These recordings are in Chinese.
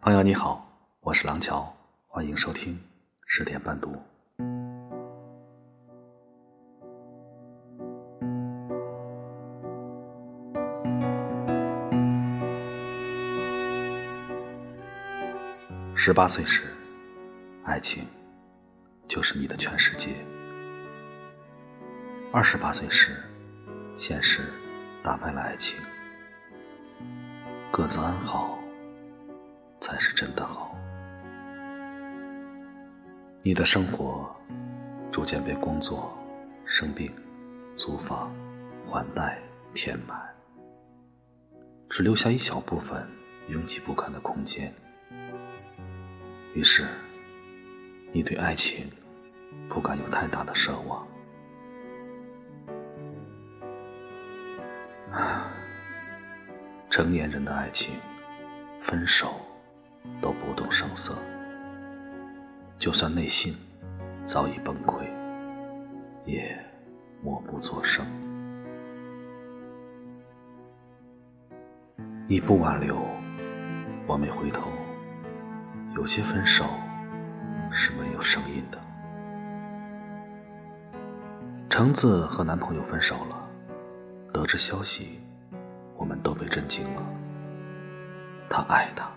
朋友你好，我是廊桥，欢迎收听十点半读。十八岁时，爱情就是你的全世界；二十八岁时，现实打败了爱情。各自安好，才是真的好。你的生活逐渐被工作、生病、租房、还贷填满，只留下一小部分拥挤不堪的空间。于是，你对爱情不敢有太大的奢望。啊。成年人的爱情，分手都不动声色，就算内心早已崩溃，也默不作声。你不挽留，我没回头。有些分手是没有声音的。橙子和男朋友分手了，得知消息。我们都被震惊了。他爱她，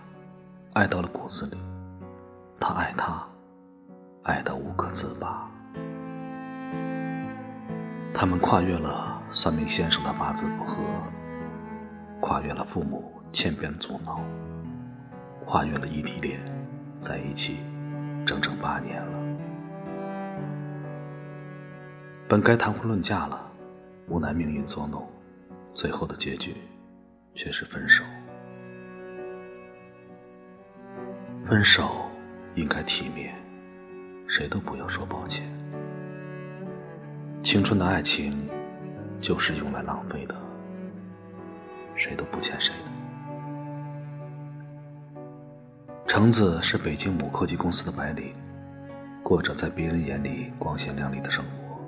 爱到了骨子里；他爱她，爱得无可自拔。他们跨越了算命先生的八字不合，跨越了父母千遍阻挠，跨越了异地恋，在一起整整八年了。本该谈婚论嫁了，无奈命运作弄，最后的结局。却是分手。分手应该体面，谁都不要说抱歉。青春的爱情就是用来浪费的，谁都不欠谁的。橙子是北京某科技公司的白领，过着在别人眼里光鲜亮丽的生活，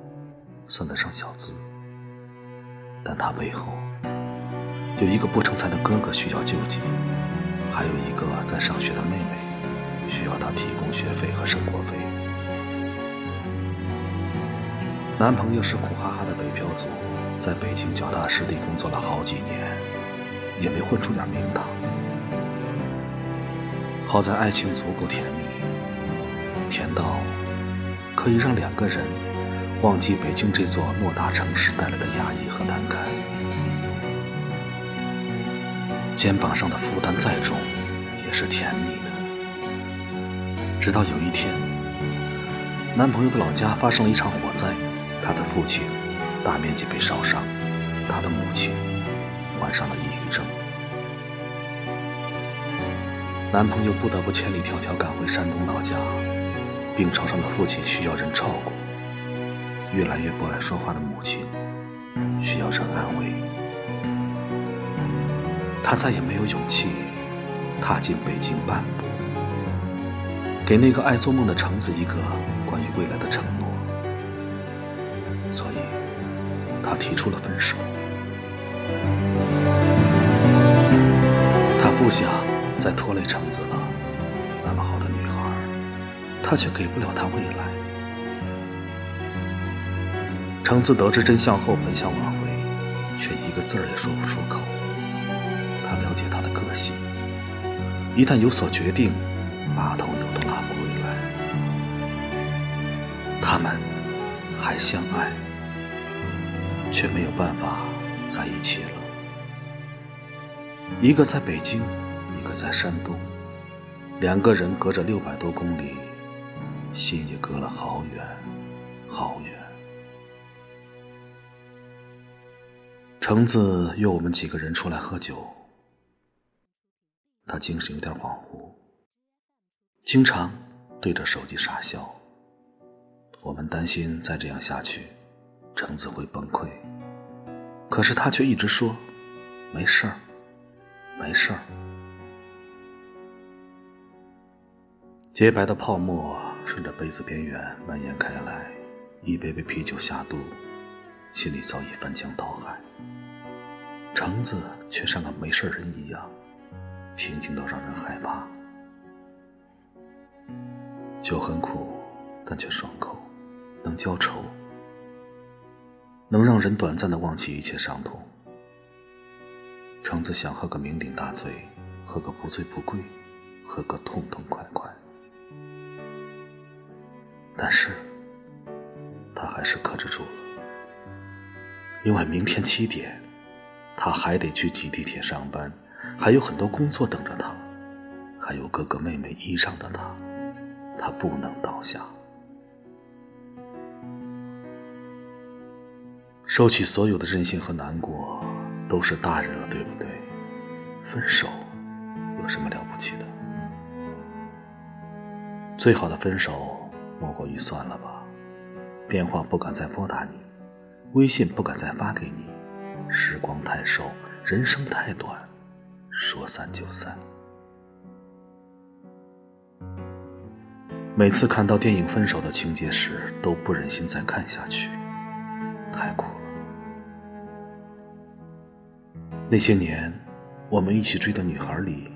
算得上小资。但他背后……有一个不成才的哥哥需要救济，还有一个在上学的妹妹需要他提供学费和生活费。男朋友是苦哈哈的北漂族，在北京脚踏实地工作了好几年，也没混出点名堂。好在爱情足够甜蜜，甜到可以让两个人忘记北京这座偌大城市带来的压抑和难堪。肩膀上的负担再重，也是甜蜜的。直到有一天，男朋友的老家发生了一场火灾，他的父亲大面积被烧伤，他的母亲患上了抑郁症。男朋友不得不千里迢迢赶回山东老家，病床上的父亲需要人照顾，越来越不爱说话的母亲需要人安慰。他再也没有勇气踏进北京半步，给那个爱做梦的橙子一个关于未来的承诺，所以，他提出了分手。他不想再拖累橙子了，那么好的女孩，他却给不了她未来。橙子得知真相后，本想挽回，却一个字儿也说不出口。他了解他的个性，一旦有所决定，把头扭都他们还相爱，却没有办法在一起了。一个在北京，一个在山东，两个人隔着六百多公里，心也隔了好远好远。橙子约我们几个人出来喝酒。他精神有点恍惚，经常对着手机傻笑。我们担心再这样下去，橙子会崩溃。可是他却一直说：“没事儿，没事儿。”洁白的泡沫顺着杯子边缘蔓延开来，一杯杯啤酒下肚，心里早已翻江倒海。橙子却像个没事人一样。平静到让人害怕，酒很苦，但却爽口，能浇愁，能让人短暂的忘记一切伤痛。橙子想喝个酩酊大醉，喝个不醉不归，喝个痛痛快快。但是，他还是克制住了，因为明天七点，他还得去挤地铁上班，还有很多工作等着他，还有哥哥妹妹依仗的他，他不能倒下。收起所有的任性和难过。都是大人了，对不对？分手有什么了不起的？最好的分手莫过于算了吧，电话不敢再拨打你，微信不敢再发给你。时光太瘦，人生太短，说散就散。每次看到电影分手的情节时，都不忍心再看下去，太苦。那些年，我们一起追的女孩里，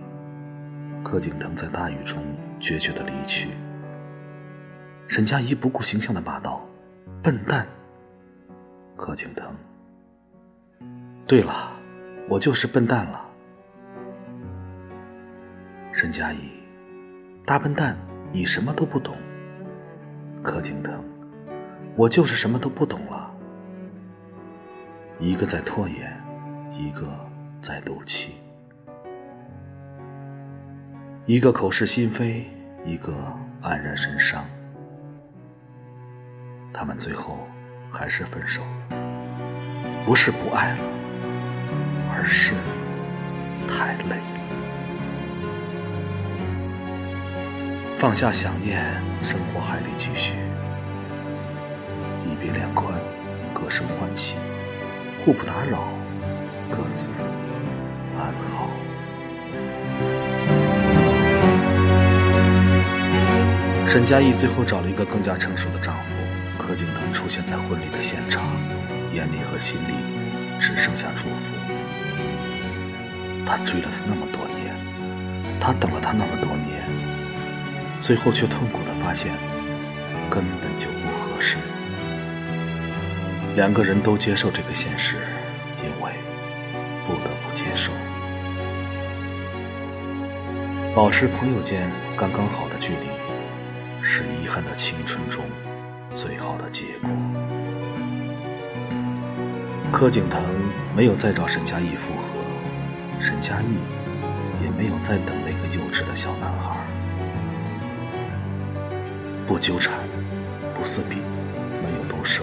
柯景腾在大雨中决绝的离去。沈佳宜不顾形象的骂道：“笨蛋！”柯景腾。对了，我就是笨蛋了。沈佳宜，大笨蛋，你什么都不懂。柯景腾，我就是什么都不懂了。一个在拖延。一个在赌气，一个口是心非，一个黯然神伤。他们最后还是分手了，不是不爱了，而是太累了。放下想念，生活还得继续。一别两宽，各生欢喜，互不打扰。各自安好。沈佳宜最后找了一个更加成熟的丈夫，柯景腾出现在婚礼的现场，眼里和心里只剩下祝福。他追了他那么多年，他等了他那么多年，最后却痛苦的发现，根本就不合适。两个人都接受这个现实。不得不接受，保持朋友间刚刚好的距离，是遗憾的青春中最好的结果。柯景腾没有再找沈佳宜复合，沈佳宜也没有再等那个幼稚的小男孩。不纠缠，不撕逼，没有毒舌，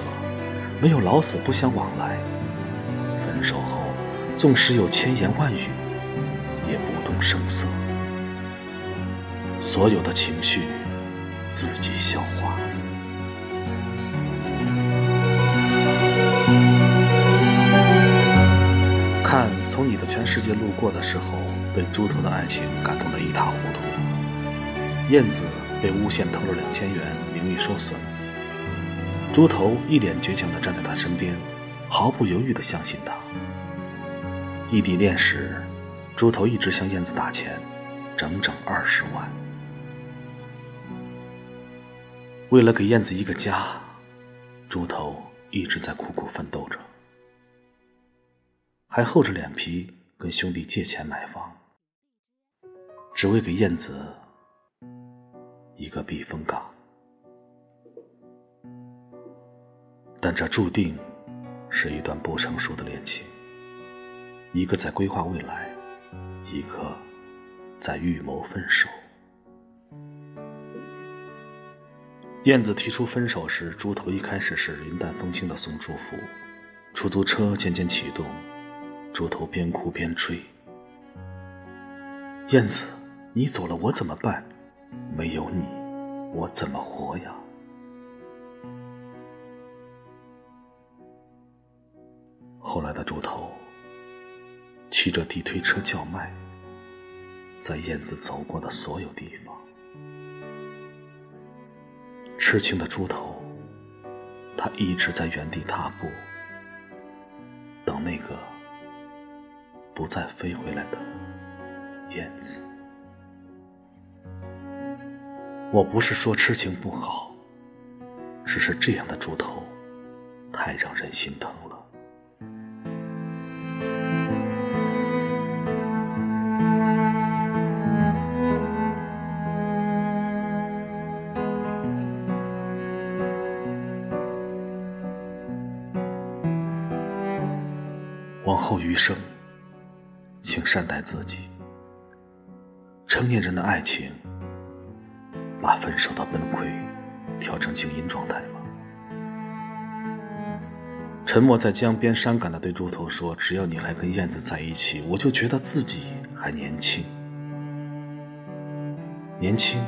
没有老死不相往来。分手后。纵使有千言万语，也不动声色，所有的情绪自己消化。看从你的全世界路过的时候，被猪头的爱情感动得一塌糊涂。燕子被诬陷偷了两千元，名誉受损。猪头一脸倔强地站在他身边，毫不犹豫地相信他。异地恋时，猪头一直向燕子打钱，整整二十万。为了给燕子一个家，猪头一直在苦苦奋斗着，还厚着脸皮跟兄弟借钱买房，只为给燕子一个避风港。但这注定是一段不成熟的恋情。一个在规划未来，一个在预谋分手。燕子提出分手时，猪头一开始是云淡风轻的送祝福。出租车渐渐启动，猪头边哭边追：“燕子，你走了我怎么办？没有你，我怎么活呀？”后来的猪头。骑着地推车叫卖，在燕子走过的所有地方。痴情的猪头，他一直在原地踏步，等那个不再飞回来的燕子。我不是说痴情不好，只是这样的猪头太让人心疼余生，请善待自己。成年人的爱情，把分手的崩溃调成静音状态吗？沉默在江边，伤感的对猪头说：“只要你还跟燕子在一起，我就觉得自己还年轻。年轻，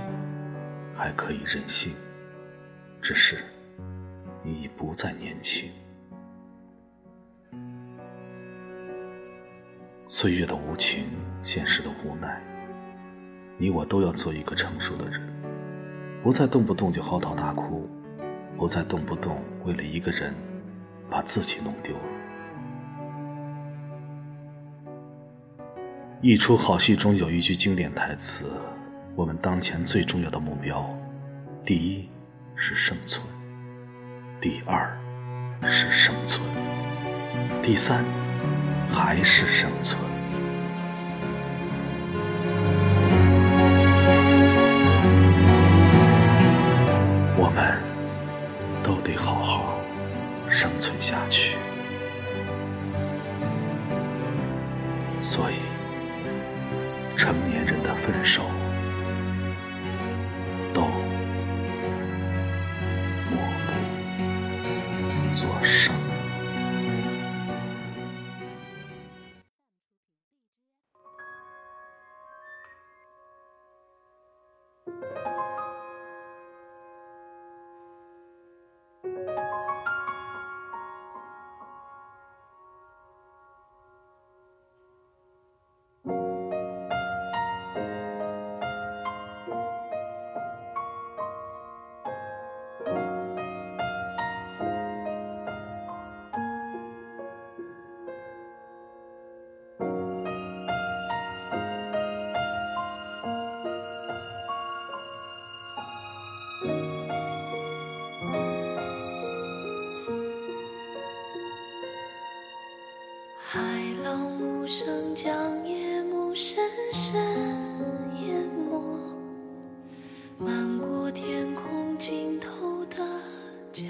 还可以任性，只是你已不再年轻。”岁月的无情，现实的无奈，你我都要做一个成熟的人，不再动不动就嚎啕大哭，不再动不动为了一个人把自己弄丢了。一出好戏中有一句经典台词：“我们当前最重要的目标，第一是生存，第二是生存，第三。”还是生存。我们都得好好生存下去。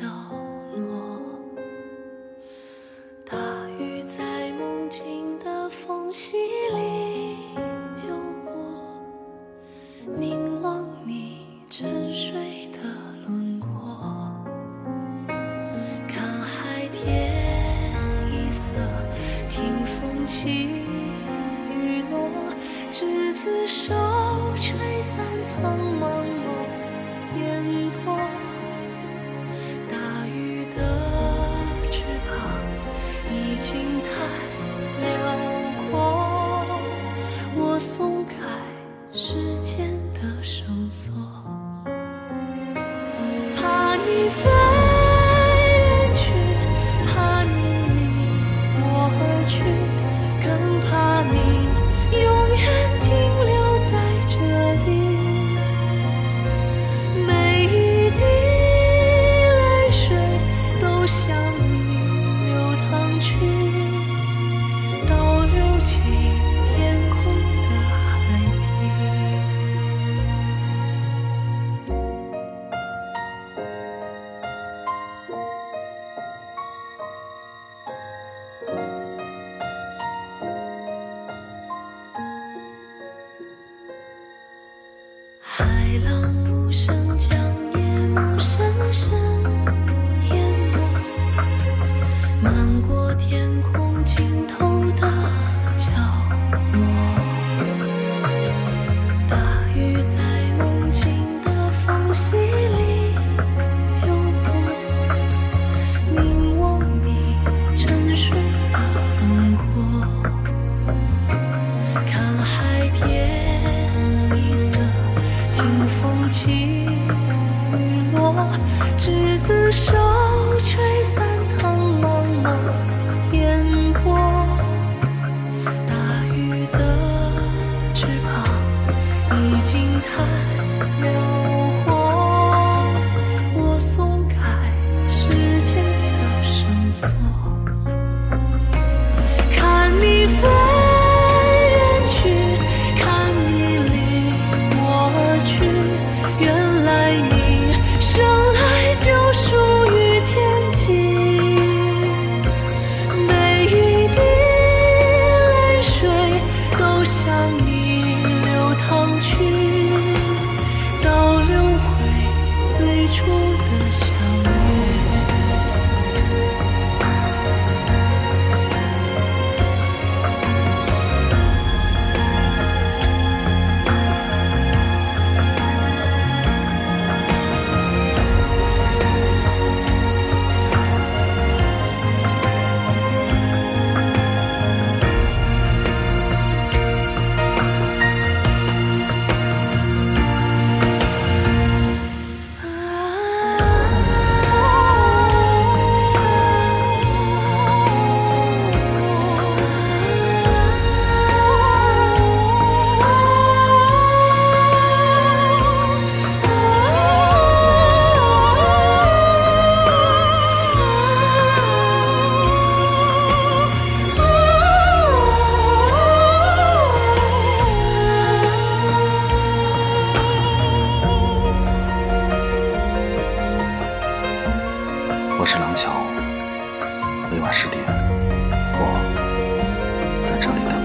走心太留我是廊桥，每晚十点，我在这里等。